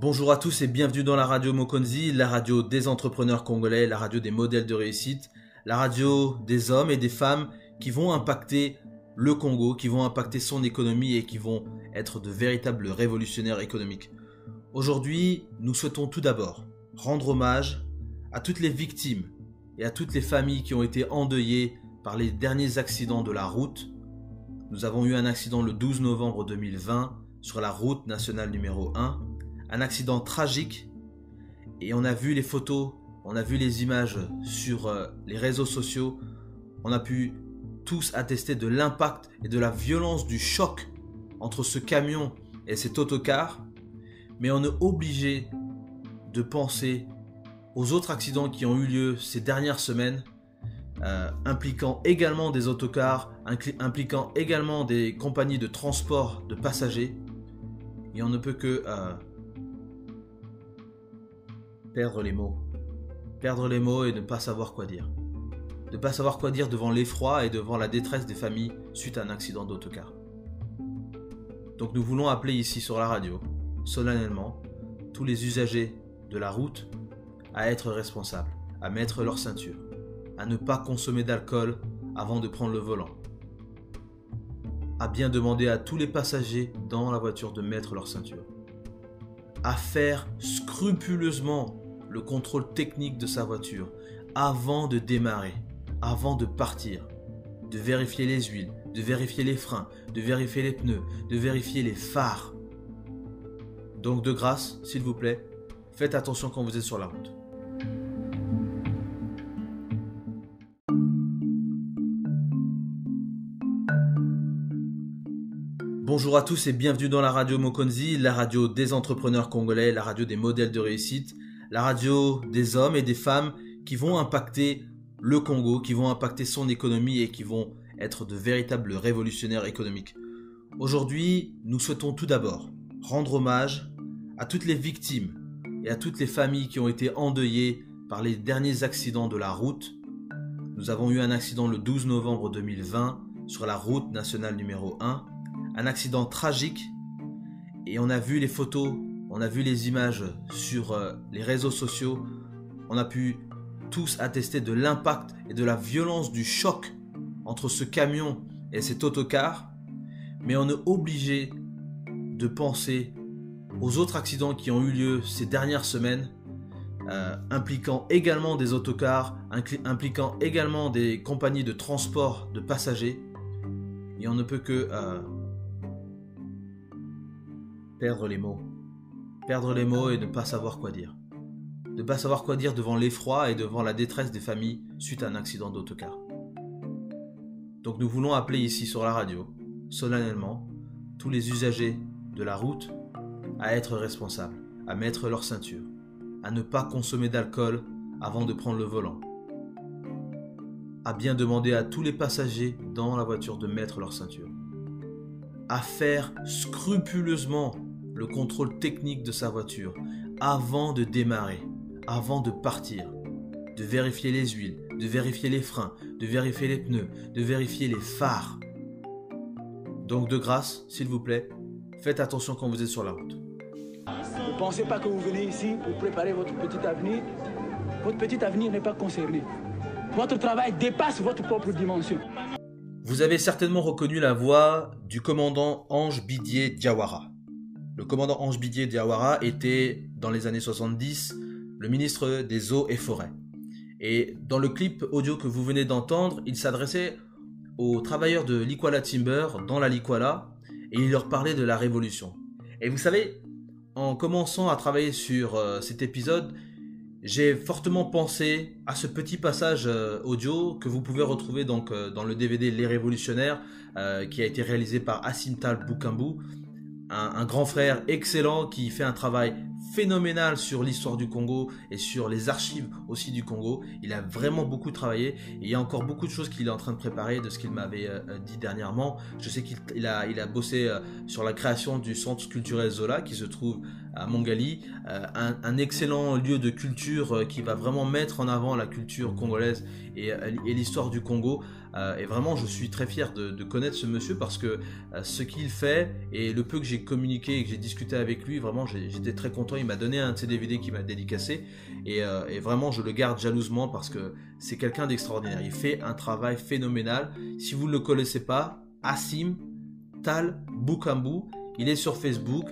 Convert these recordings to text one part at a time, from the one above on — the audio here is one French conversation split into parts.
Bonjour à tous et bienvenue dans la radio Mokonzi, la radio des entrepreneurs congolais, la radio des modèles de réussite, la radio des hommes et des femmes qui vont impacter le Congo, qui vont impacter son économie et qui vont être de véritables révolutionnaires économiques. Aujourd'hui, nous souhaitons tout d'abord rendre hommage à toutes les victimes et à toutes les familles qui ont été endeuillées par les derniers accidents de la route. Nous avons eu un accident le 12 novembre 2020 sur la route nationale numéro 1 un accident tragique et on a vu les photos, on a vu les images sur euh, les réseaux sociaux, on a pu tous attester de l'impact et de la violence du choc entre ce camion et cet autocar, mais on est obligé de penser aux autres accidents qui ont eu lieu ces dernières semaines, euh, impliquant également des autocars, impliquant également des compagnies de transport de passagers. Et on ne peut que euh, Perdre les mots. Perdre les mots et ne pas savoir quoi dire. Ne pas savoir quoi dire devant l'effroi et devant la détresse des familles suite à un accident d'autocar. Donc nous voulons appeler ici sur la radio, solennellement, tous les usagers de la route à être responsables, à mettre leur ceinture, à ne pas consommer d'alcool avant de prendre le volant, à bien demander à tous les passagers dans la voiture de mettre leur ceinture, à faire scrupuleusement le contrôle technique de sa voiture avant de démarrer, avant de partir, de vérifier les huiles, de vérifier les freins, de vérifier les pneus, de vérifier les phares. Donc de grâce, s'il vous plaît, faites attention quand vous êtes sur la route. Bonjour à tous et bienvenue dans la radio Mokonzi, la radio des entrepreneurs congolais, la radio des modèles de réussite, la radio des hommes et des femmes qui vont impacter le Congo, qui vont impacter son économie et qui vont être de véritables révolutionnaires économiques. Aujourd'hui, nous souhaitons tout d'abord rendre hommage à toutes les victimes et à toutes les familles qui ont été endeuillées par les derniers accidents de la route. Nous avons eu un accident le 12 novembre 2020 sur la route nationale numéro 1, un accident tragique et on a vu les photos on a vu les images sur euh, les réseaux sociaux, on a pu tous attester de l'impact et de la violence du choc entre ce camion et cet autocar, mais on est obligé de penser aux autres accidents qui ont eu lieu ces dernières semaines, euh, impliquant également des autocars, impliquant également des compagnies de transport de passagers, et on ne peut que euh, perdre les mots perdre les mots et ne pas savoir quoi dire. Ne pas savoir quoi dire devant l'effroi et devant la détresse des familles suite à un accident d'autocar. Donc nous voulons appeler ici sur la radio, solennellement, tous les usagers de la route à être responsables, à mettre leur ceinture, à ne pas consommer d'alcool avant de prendre le volant, à bien demander à tous les passagers dans la voiture de mettre leur ceinture, à faire scrupuleusement le contrôle technique de sa voiture avant de démarrer, avant de partir, de vérifier les huiles, de vérifier les freins, de vérifier les pneus, de vérifier les phares. Donc de grâce, s'il vous plaît, faites attention quand vous êtes sur la route. Ne pensez pas que vous venez ici pour préparer votre petit avenir? Votre petit avenir n'est pas concerné. Votre travail dépasse votre propre dimension. Vous avez certainement reconnu la voix du commandant Ange Bidier Diawara. Le commandant Ange Bidier Diawara était, dans les années 70, le ministre des Eaux et Forêts. Et dans le clip audio que vous venez d'entendre, il s'adressait aux travailleurs de Likwala Timber dans la Likwala et il leur parlait de la révolution. Et vous savez, en commençant à travailler sur euh, cet épisode, j'ai fortement pensé à ce petit passage euh, audio que vous pouvez retrouver donc euh, dans le DVD Les Révolutionnaires qui a été réalisé par Asintal Bukambu un, grand frère excellent qui fait un travail phénoménal sur l'histoire du Congo et sur les archives aussi du Congo. Il a vraiment beaucoup travaillé et il y a encore beaucoup de choses qu'il est en train de préparer de ce qu'il m'avait euh, euh, dit dernièrement. Je sais qu'il a, bossé euh, sur la création du centre culturel Zola qui se trouve à Mongali, un, excellent lieu de culture qui va vraiment mettre en avant la culture congolaise et l'histoire du Congo. Euh, et vraiment, je suis très fier de, connaître ce monsieur parce que euh, ce qu'il fait et le peu que j'ai communiqué et que j'ai discuté avec lui, vraiment, j'étais très content. Il m'a donné un de ses DVD qui m'a dédicacé et, et, vraiment, je le garde jalousement parce que c'est quelqu'un d'extraordinaire. Il fait un travail phénoménal. Si vous ne le connaissez pas, Assim Tal Bukambu, il est sur Facebook.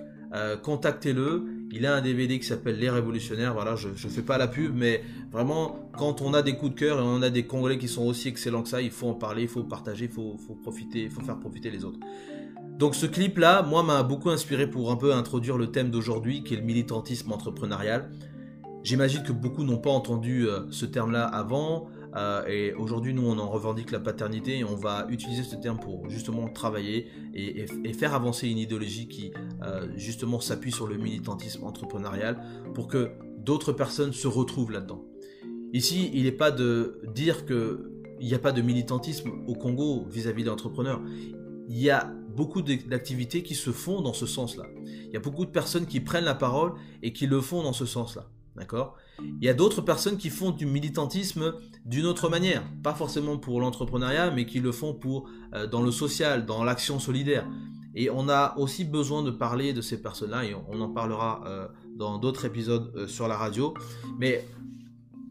contactez-le. Il a un DVD qui s'appelle Les Révolutionnaires. Voilà, je ne fais pas la pub, mais vraiment, quand on a des coups de cœur et on a des Congolais qui sont aussi excellents que ça, il faut en parler, il faut partager, il faut, profiter, il faut faire profiter les autres. Donc ce clip-là, moi, m'a beaucoup inspiré pour un peu introduire le thème d'aujourd'hui, qui est le militantisme entrepreneurial. J'imagine que beaucoup n'ont pas entendu euh, ce terme-là avant. Euh, et aujourd'hui, nous, on en revendique la paternité et on va utiliser ce terme pour justement travailler et, faire avancer une idéologie qui euh, justement s'appuie sur le militantisme entrepreneurial pour que d'autres personnes se retrouvent là-dedans. Ici, il n'est pas de dire qu'il n'y a pas de militantisme au Congo vis-à-vis des entrepreneurs. Il y a beaucoup d'activités qui se font dans ce sens-là. Il y a beaucoup de personnes qui prennent la parole et qui le font dans ce sens-là. Il y a d'autres personnes qui font du militantisme d'une autre manière, pas forcément pour l'entrepreneuriat, mais qui le font euh, dans le social, dans l'action solidaire. Et on a aussi besoin de parler de ces personnes-là, et on, en parlera euh, dans d'autres épisodes euh, sur la radio. Mais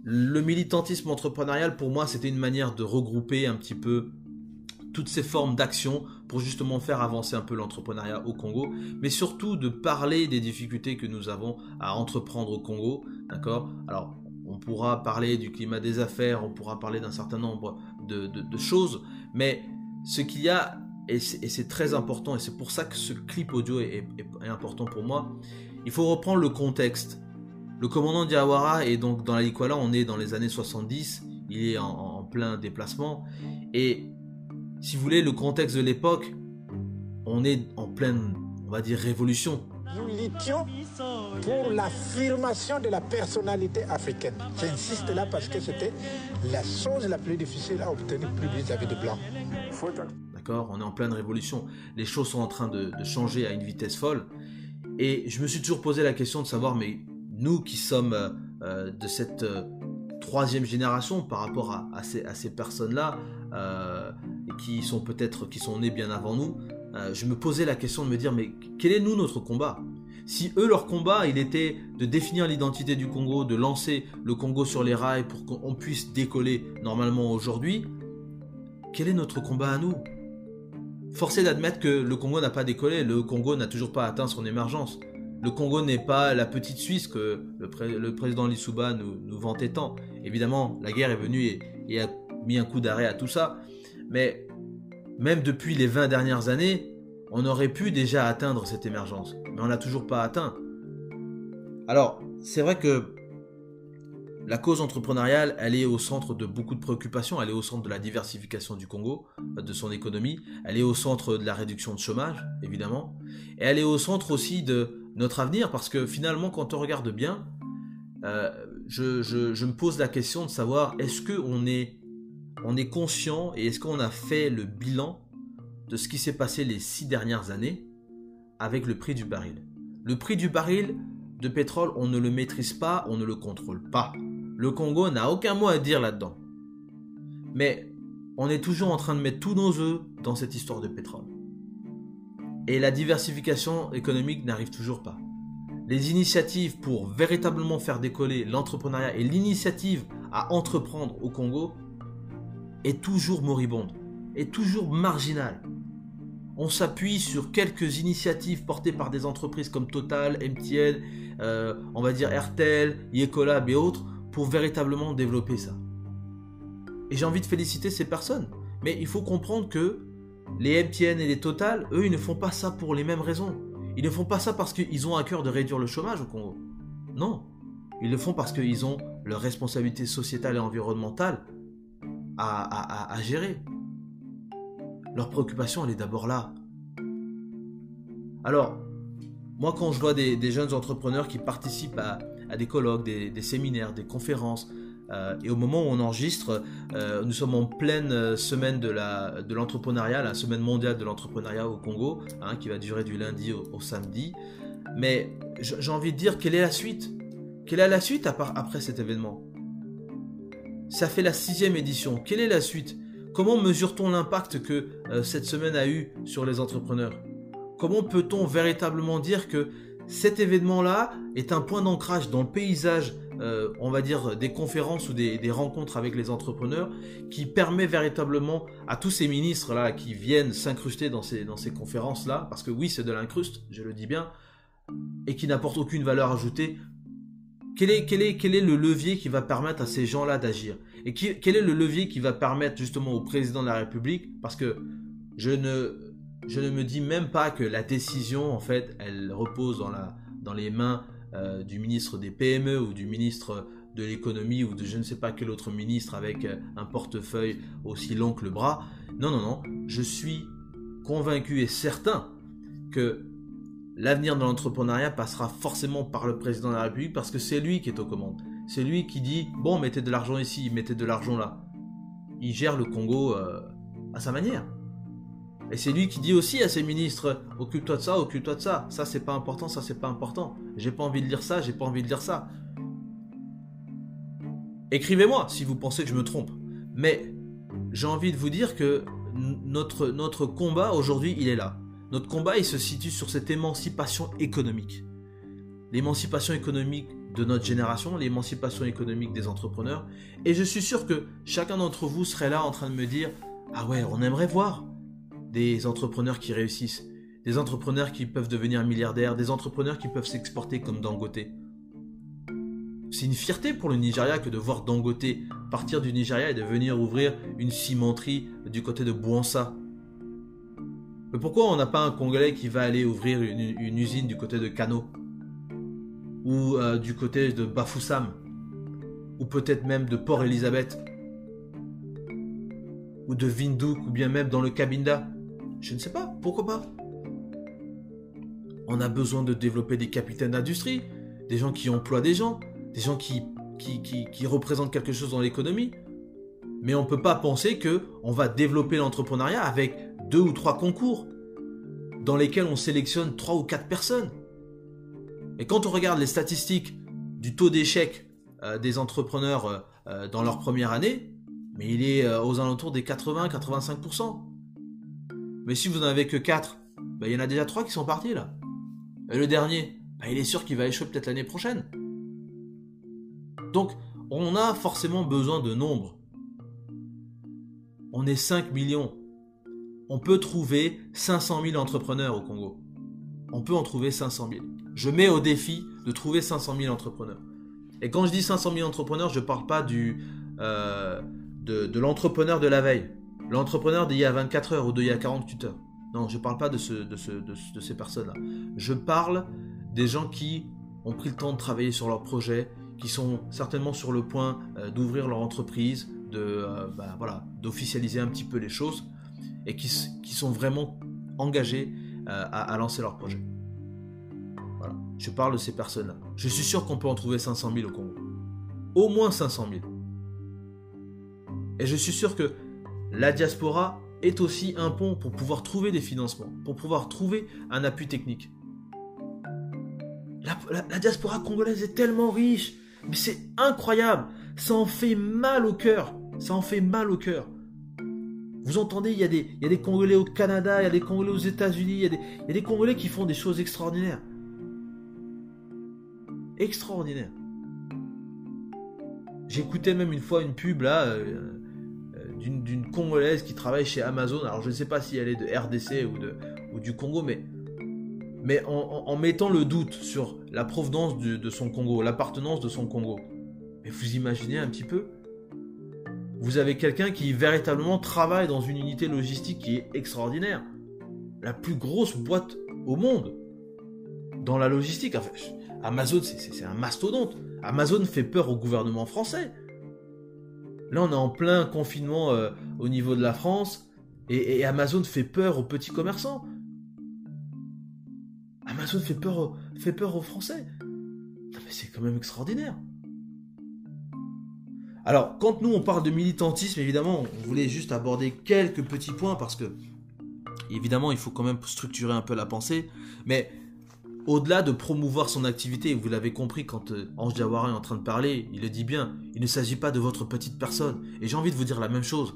le militantisme entrepreneurial, pour moi, c'était une manière de regrouper un petit peu toutes ces formes d'action pour justement faire avancer un peu l'entrepreneuriat au Congo, mais surtout de parler des difficultés que nous avons à entreprendre au Congo, d'accord? Alors, on pourra parler du climat des affaires, on pourra parler d'un certain nombre de, choses, mais ce qu'il y a, et c'est très important, et c'est pour ça que ce clip audio est, important pour moi, il faut reprendre le contexte. Le commandant Diawara est donc dans la Likwala, on est dans les années 70, il est en plein déplacement, et si vous voulez, le contexte de l'époque, on est en pleine, on va dire, révolution. Nous luttions pour l'affirmation de la personnalité africaine. J'insiste là parce que c'était la chose la plus difficile à obtenir plus vis-à-vis de blancs. D'accord On est en pleine révolution. Les choses sont en train de, changer à une vitesse folle. Et je me suis toujours posé la question de savoir, mais nous qui sommes euh, euh, de cette euh, troisième génération par rapport à, ces, à ces personnes-là, qui sont peut-être qui sont nés bien avant nous, euh, je me posais la question de me dire mais quel est nous notre combat? Si eux leur combat il était de définir l'identité du Congo, de lancer le Congo sur les rails pour qu'on puisse décoller normalement aujourd'hui, quel est notre combat à nous? Forcé d'admettre que le Congo n'a pas décollé, le Congo n'a toujours pas atteint son émergence. Le Congo n'est pas la petite Suisse que le, président Lissouba nous, nous, vantait tant. Évidemment, la guerre est venue et a mis un coup d'arrêt à tout ça. Mais même depuis les 20 dernières années, on aurait pu déjà atteindre cette émergence, mais on l'a toujours pas atteint. Alors, c'est vrai que la cause entrepreneuriale, elle est au centre de beaucoup de préoccupations, elle est au centre de la diversification du Congo, de son économie, elle est au centre de la réduction de chômage, évidemment, et elle est au centre aussi de notre avenir, parce que finalement, quand on regarde bien, euh, je, je, me pose la question de savoir est-ce qu'on est on est conscient et est-ce qu'on a fait le bilan de ce qui s'est passé les six dernières années avec le prix du baril? Le prix du baril de pétrole, on ne le maîtrise pas, on ne le contrôle pas. Le Congo n'a aucun mot à dire là-dedans. Mais on est toujours en train de mettre tous nos œufs dans cette histoire de pétrole. Et la diversification économique n'arrive toujours pas. Les initiatives pour véritablement faire décoller l'entrepreneuriat et l'initiative à entreprendre au Congo est toujours moribonde, est toujours marginale. On s'appuie sur quelques initiatives portées par des entreprises comme Total, MTN, euh, on va dire RTL, Yecolab et autres pour véritablement développer ça. Et j'ai envie de féliciter ces personnes. Mais il faut comprendre que les MTN et les Total, eux, ils ne font pas ça pour les mêmes raisons. Ils ne font pas ça parce qu'ils ont à cœur de réduire le chômage au Congo. Non. Ils le font parce qu'ils ont leur responsabilité sociétale et environnementale à, gérer. Leur préoccupation, elle est d'abord là. Alors, moi, quand je vois des, jeunes entrepreneurs qui participent à, des colloques, des, séminaires, des conférences, euh, et au moment où on enregistre, euh, nous sommes en pleine semaine de l'entrepreneuriat, la, semaine mondiale de l'entrepreneuriat au Congo, hein, qui va durer du lundi au, samedi. Mais j'ai envie de dire, quelle est la suite? Quelle est la suite après cet événement? Ça fait la sixième édition. Quelle est la suite? Comment mesure-t-on l'impact que euh, cette semaine a eu sur les entrepreneurs? Comment peut-on véritablement dire que cet événement-là est un point d'ancrage dans le paysage, euh, on va dire, des conférences ou des, rencontres avec les entrepreneurs, qui permet véritablement à tous ces ministres-là qui viennent s'incruster dans ces, dans ces conférences-là, parce que oui, c'est de l'incruste, je le dis bien, et qui n'apporte aucune valeur ajoutée, quel est, quel, est, quel est le levier qui va permettre à ces gens-là d'agir? Et quel est le levier qui va permettre justement au président de la République? Parce que je ne, je ne me dis même pas que la décision, en fait, elle repose dans, la, dans les mains euh, du ministre des PME ou du ministre de l'économie ou de je ne sais pas quel autre ministre avec euh, un portefeuille aussi long que le bras. Non, non, non. Je suis convaincu et certain que l'avenir de l'entrepreneuriat passera forcément par le président de la République parce que c'est lui qui est aux commandes. C'est lui qui dit bon, mettez de l'argent ici, mettez de l'argent là. Il gère le Congo euh, à sa manière. Et c'est lui qui dit aussi à ses ministres occupe-toi de ça, occupe-toi de ça. Ça c'est pas important, ça c'est pas important. J'ai pas envie de lire ça, j'ai pas envie de lire ça. Écrivez-moi si vous pensez que je me trompe. Mais j'ai envie de vous dire que notre, notre combat aujourd'hui, il est là. Notre combat, il se situe sur cette émancipation économique. L'émancipation économique de notre génération, l'émancipation économique des entrepreneurs. Et je suis sûr que chacun d'entre vous serait là en train de me dire, ah ouais, on aimerait voir des entrepreneurs qui réussissent, des entrepreneurs qui peuvent devenir milliardaires, des entrepreneurs qui peuvent s'exporter comme Dangote. C'est une fierté pour le Nigeria que de voir Dangote partir du Nigeria et de venir ouvrir une cimenterie du côté de Bouansa, mais pourquoi on n'a pas un Congolais qui va aller ouvrir une, usine du côté de Kano Ou euh, du côté de Bafoussam Ou peut-être même de Port Elizabeth Ou de Windhoek Ou bien même dans le Cabinda? Je ne sais pas, pourquoi pas? On a besoin de développer des capitaines d'industrie, des gens qui emploient des gens, des gens qui, qui, qui représentent quelque chose dans l'économie. Mais on ne peut pas penser que on va développer l'entrepreneuriat avec deux ou trois concours dans lesquels on sélectionne trois ou quatre personnes. Et quand on regarde les statistiques du taux d'échec euh, des entrepreneurs euh, euh, dans leur première année, mais il est aux alentours des 80-85%. Mais si vous n'en avez que 4, bah, il y en a déjà 3 qui sont partis là. Et le dernier, bah, il est sûr qu'il va échouer peut-être l'année prochaine. Donc, on a forcément besoin de nombres. On est 5 millions on peut trouver 500 000 entrepreneurs au Congo. On peut en trouver 500 000. Je mets au défi de trouver 500 000 entrepreneurs. Et quand je dis 500 000 entrepreneurs, je ne parle pas euh, de, l'entrepreneur de la veille, l'entrepreneur d'il y a 24 heures ou d'il y a 48 heures. Non, je ne parle pas de, ce, de, ces personnes-là. Je parle des gens qui ont pris le temps de travailler sur leur projet, qui sont certainement sur le point euh, d'ouvrir leur entreprise, de euh, bah, d'officialiser un petit peu les choses et qui, sont vraiment engagés euh, à, lancer leur projet. Voilà. Je parle de ces personnes-là. Je suis sûr qu'on peut en trouver 500 000 au Congo. Au moins 500 000. Et je suis sûr que la diaspora est aussi un pont pour pouvoir trouver des financements, pour pouvoir trouver un appui technique. la diaspora congolaise est tellement riche, mais c'est incroyable. Ça en fait mal au cœur. Ça en fait mal au cœur. Vous entendez, il y, a des, Congolais au Canada, il y a des Congolais aux États-Unis, il, y a des Congolais qui font des choses extraordinaires. Extraordinaires. J'écoutais même une fois une pub là euh, euh, d'une Congolaise qui travaille chez Amazon. Alors je ne sais pas si elle est de RDC ou, du Congo, mais, mais en, mettant le doute sur la provenance de son Congo, l'appartenance de son Congo. Mais vous imaginez un petit peu vous avez quelqu'un qui véritablement travaille dans une unité logistique qui est extraordinaire. La plus grosse boîte au monde dans la logistique. Amazon, c'est un mastodonte. Amazon fait peur au gouvernement français. Là, on est en plein confinement euh, au niveau de la France et, Amazon fait peur aux petits commerçants. Amazon fait peur, fait peur aux Français. c'est quand même extraordinaire. Alors, quand nous on parle de militantisme, évidemment, on voulait juste aborder quelques petits points parce que, évidemment, il faut quand même structurer un peu la pensée. Mais au-delà de promouvoir son activité, vous l'avez compris quand euh, Ange Diawara est en train de parler, il le dit bien, il ne s'agit pas de votre petite personne. Et j'ai envie de vous dire la même chose.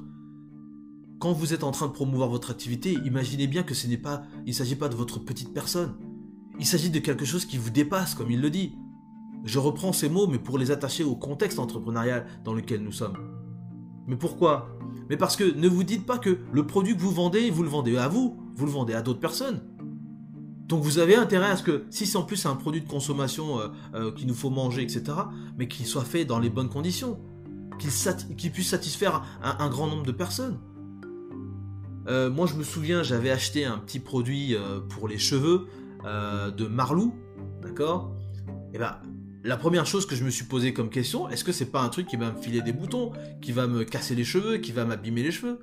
quand vous êtes en train de promouvoir votre activité, imaginez bien que ce n'est pas, il ne s'agit pas de votre petite personne. Il s'agit de quelque chose qui vous dépasse, comme il le dit. Je reprends ces mots, mais pour les attacher au contexte entrepreneurial dans lequel nous sommes. Mais pourquoi? Mais parce que ne vous dites pas que le produit que vous vendez, vous le vendez à vous, vous le vendez à d'autres personnes. Donc vous avez intérêt à ce que, si c'est en plus un produit de consommation euh, euh, qu'il nous faut manger, etc., mais qu'il soit fait dans les bonnes conditions, qu'il puisse satisfaire un, grand nombre de personnes. Euh, moi je me souviens, j'avais acheté un petit produit pour les cheveux de Marlou, d'accord? Eh ben la première chose que je me suis posé comme question, est-ce que c'est pas un truc qui va me filer des boutons, qui va me casser les cheveux, qui va m'abîmer les cheveux?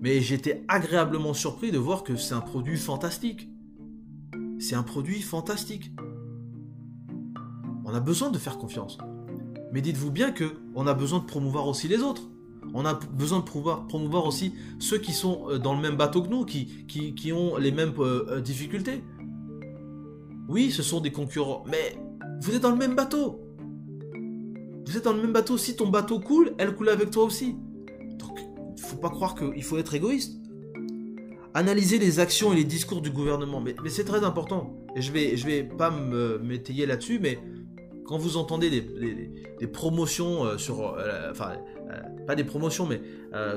Mais j'étais agréablement surpris de voir que c'est un produit fantastique. C'est un produit fantastique. On a besoin de faire confiance. Mais dites-vous bien que on a besoin de promouvoir aussi les autres. On a besoin de promouvoir, aussi ceux qui sont euh, dans le même bateau que nous, qui, qui, ont les mêmes euh, euh, difficultés. Oui, ce sont des concurrents, mais vous êtes dans le même bateau. Vous êtes dans le même bateau. Si ton bateau coule, elle coule avec toi aussi. Donc, il faut pas croire qu'il faut être égoïste. Analyser les actions et les discours du gouvernement, mais, c'est très important. Et je vais, je vais pas m'étayer là-dessus, mais quand vous entendez des, promotions euh, sur, euh, enfin, euh, pas des promotions, mais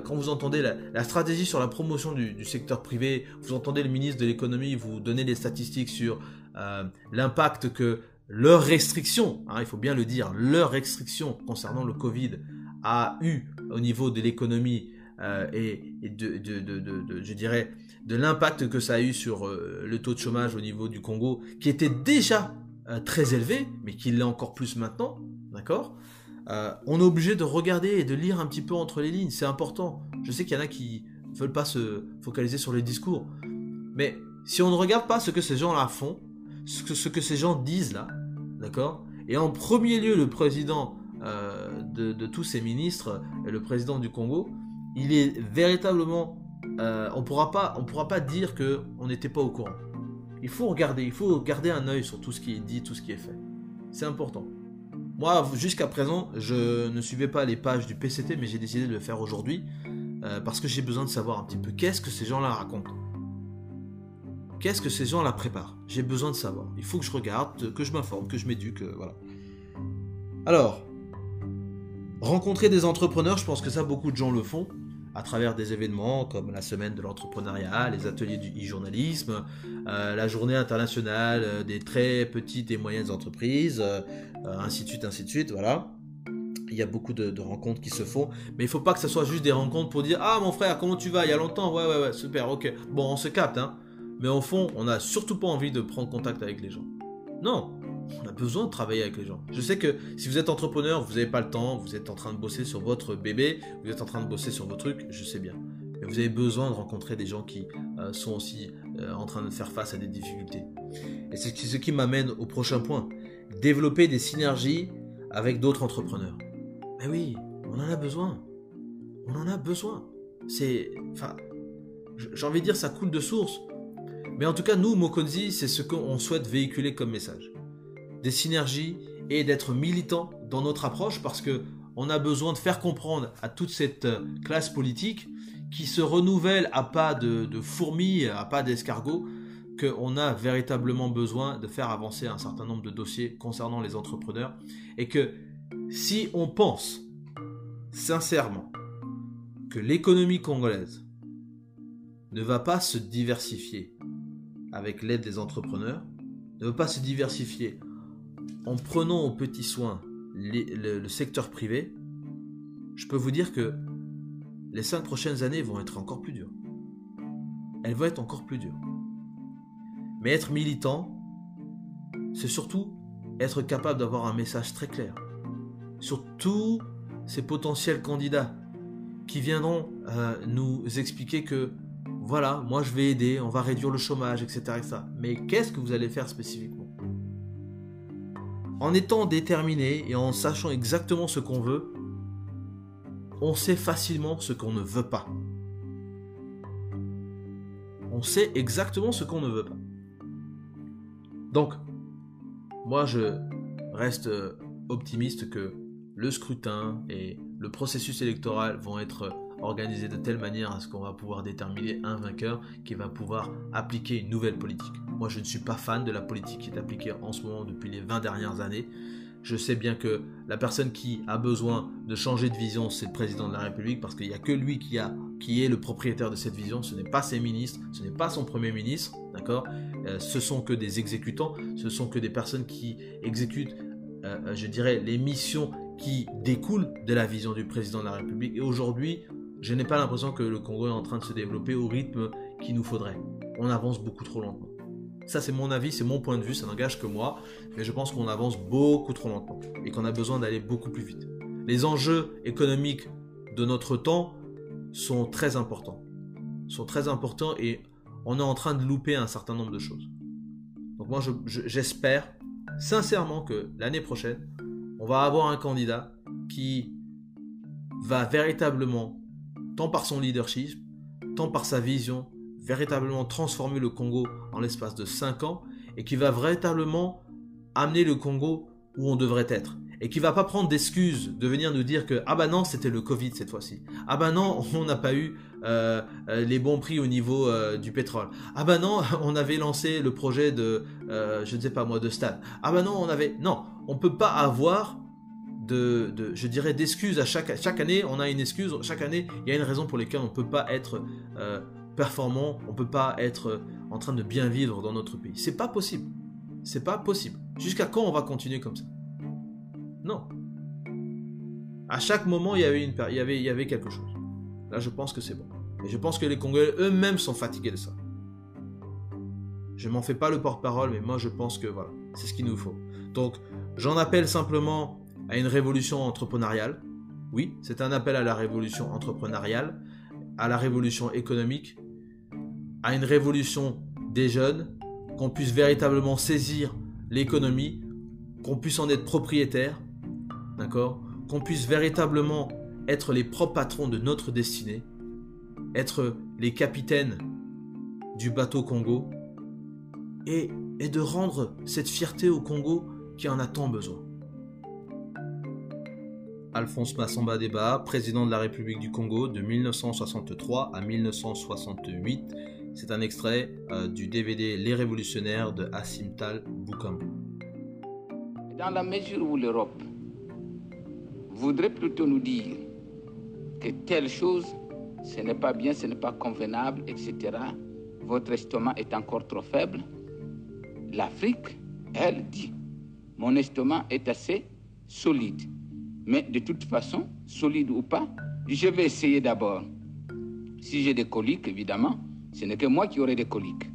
quand vous entendez la, stratégie sur la promotion du, secteur privé, vous entendez le ministre de l'économie vous donner des statistiques sur l'impact que leur restriction, hein, il faut bien le dire, leur restriction concernant le Covid a eu au niveau de l'économie euh, et, de, je dirais, de l'impact que ça a eu sur euh, le taux de chômage au niveau du Congo, qui était déjà euh, très élevé, mais qui l'est encore plus maintenant, d'accord? On est obligé de regarder et de lire un petit peu entre les lignes, c'est important. Je sais qu'il y en a qui veulent pas se focaliser sur les discours, mais si on ne regarde pas ce que ces gens-là font, ce que, ce que ces gens disent là, D'accord? Et en premier lieu, le président euh, de, tous ces ministres, le président du Congo, il est véritablement... Euh, on pourra pourra pas dire que on n'était pas au courant. Il faut regarder, il faut garder un œil sur tout ce qui est dit, tout ce qui est fait. C'est important. Moi, jusqu'à présent, je ne suivais pas les pages du PCT, mais j'ai décidé de le faire aujourd'hui euh, parce que j'ai besoin de savoir un petit peu qu'est-ce que ces gens-là racontent. Qu'est-ce que ces gens la préparent? J'ai besoin de savoir. Il faut que je regarde, que je m'informe, que je m'éduque, euh, voilà. Alors, rencontrer des entrepreneurs, je pense que ça, beaucoup de gens le font à travers des événements comme la semaine de l'entrepreneuriat, les ateliers du e-journalisme, euh, la journée internationale euh, des très petites et moyennes entreprises, ainsi de suite, ainsi de suite, voilà. Il y a beaucoup de, rencontres qui se font, mais il faut pas que ce soit juste des rencontres pour dire ah mon frère comment tu vas? Il y a longtemps? Ouais ouais ouais super ok bon on se capte hein mais au fond, on n'a surtout pas envie de prendre contact avec les gens. Non, on a besoin de travailler avec les gens. Je sais que si vous êtes entrepreneur, vous n'avez pas le temps, vous êtes en train de bosser sur votre bébé, vous êtes en train de bosser sur vos trucs, je sais bien. Mais vous avez besoin de rencontrer des gens qui euh, sont aussi euh, en train de faire face à des difficultés. Et c'est ce qui m'amène au prochain point. Développer des synergies avec d'autres entrepreneurs. Mais oui, on en a besoin. On en a besoin. C'est... Enfin, j'ai envie de dire, ça coule de source. Mais en tout cas, nous, Mokonzi, c'est ce qu'on souhaite véhiculer comme message. Des synergies et d'être militant dans notre approche parce que on a besoin de faire comprendre à toute cette euh, classe politique qui se renouvelle à pas de, fourmis, à pas d'escargots, qu'on a véritablement besoin de faire avancer un certain nombre de dossiers concernant les entrepreneurs et que si on pense sincèrement que l'économie congolaise ne va pas se diversifier avec l'aide des entrepreneurs, ne veut pas se diversifier en prenant au petit soin le, secteur privé, je peux vous dire que les cinq prochaines années vont être encore plus dures. Elles vont être encore plus dures. Mais être militant, c'est surtout être capable d'avoir un message très clair sur tous ces potentiels candidats qui viendront euh, nous expliquer que voilà, moi je vais aider, on va réduire le chômage, etc. Mais qu'est-ce que vous allez faire spécifiquement? En étant déterminé et en sachant exactement ce qu'on veut, on sait facilement ce qu'on ne veut pas. On sait exactement ce qu'on ne veut pas. Donc, moi je reste optimiste que le scrutin et le processus électoral vont être organisé de telle manière à ce qu'on va pouvoir déterminer un vainqueur qui va pouvoir appliquer une nouvelle politique. Moi, je ne suis pas fan de la politique qui est appliquée en ce moment depuis les 20 dernières années. Je sais bien que la personne qui a besoin de changer de vision, c'est le président de la République, parce qu'il n'y a que lui qui, a, qui est le propriétaire de cette vision, ce n'est pas ses ministres, ce n'est pas son premier ministre, d'accord? Euh, Ce sont que des exécutants, ce sont que des personnes qui exécutent, euh, euh, je dirais, les missions qui découlent de la vision du président de la République. Et aujourd'hui, je n'ai pas l'impression que le Congo est en train de se développer au rythme qu'il nous faudrait. On avance beaucoup trop lentement. Ça, c'est mon avis, c'est mon point de vue, ça n'engage que moi, mais je pense qu'on avance beaucoup trop lentement et qu'on a besoin d'aller beaucoup plus vite. Les enjeux économiques de notre temps sont très importants. Sont très importants et on est en train de louper un certain nombre de choses. Donc moi, j'espère sincèrement que l'année prochaine, on va avoir un candidat qui va véritablement, tant par son leadership, tant par sa vision, véritablement transformer le Congo en l'espace de 5 ans et qui va véritablement amener le Congo où on devrait être. Et qui va pas prendre d'excuses de venir nous dire que ah bah non c'était le Covid cette fois-ci. Ah bah non on n'a pas eu euh, euh, les bons prix au niveau euh, du pétrole. Ah bah non on avait lancé le projet de je ne sais pas moi de stade. Ah bah non on avait non on peut pas avoir de, je dirais d'excuses à chaque chaque année on a une excuse chaque année il y a une raison pour laquelle on peut pas être performant, on peut pas être en train de bien vivre dans notre pays. C'est pas possible. C'est pas possible. Jusqu'à quand on va continuer comme ça? Non. À chaque moment, il y avait une il y avait il y avait quelque chose. Là, je pense que c'est bon. Et je pense que les Congolais eux-mêmes sont fatigués de ça. Je m'en fais pas le porte-parole, mais moi je pense que voilà, c'est ce qu'il nous faut. Donc, j'en appelle simplement à une révolution entrepreneuriale. Oui, c'est un appel à la révolution entrepreneuriale, à la révolution économique, à une révolution des jeunes, qu'on puisse véritablement saisir l'économie, qu'on puisse en être propriétaire, d'accord? Qu'on puisse véritablement être les propres patrons de notre destinée, être les capitaines du bateau Congo, et, et de rendre cette fierté au Congo qui en a tant besoin. Alphonse Massamba Deba, président de la République du Congo de 1963 à 1968, c'est un extrait euh, du DVD Les Révolutionnaires de Asimtal Bukambu. Dans la mesure où l'Europe voudrait plutôt nous dire que telle chose, ce n'est pas bien, ce n'est pas convenable, etc., votre estomac est encore trop faible, l'Afrique, elle, dit, mon estomac est assez solide. Mais de toute façon, solide ou pas, je vais essayer d'abord. Si j'ai des coliques, évidemment, ce n'est que moi qui aurai des coliques.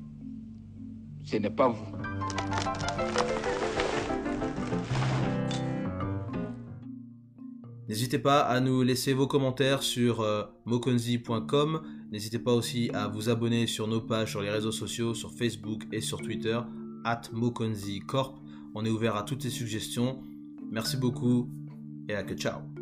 Ce n'est pas vous. N'hésitez pas à nous laisser vos commentaires sur euh, mokonzi.com. N'hésitez pas aussi à vous abonner sur nos pages sur les réseaux sociaux, sur Facebook et sur Twitter, at Mokonzi Corp. On est ouvert à toutes les suggestions. Merci beaucoup et à que ciao.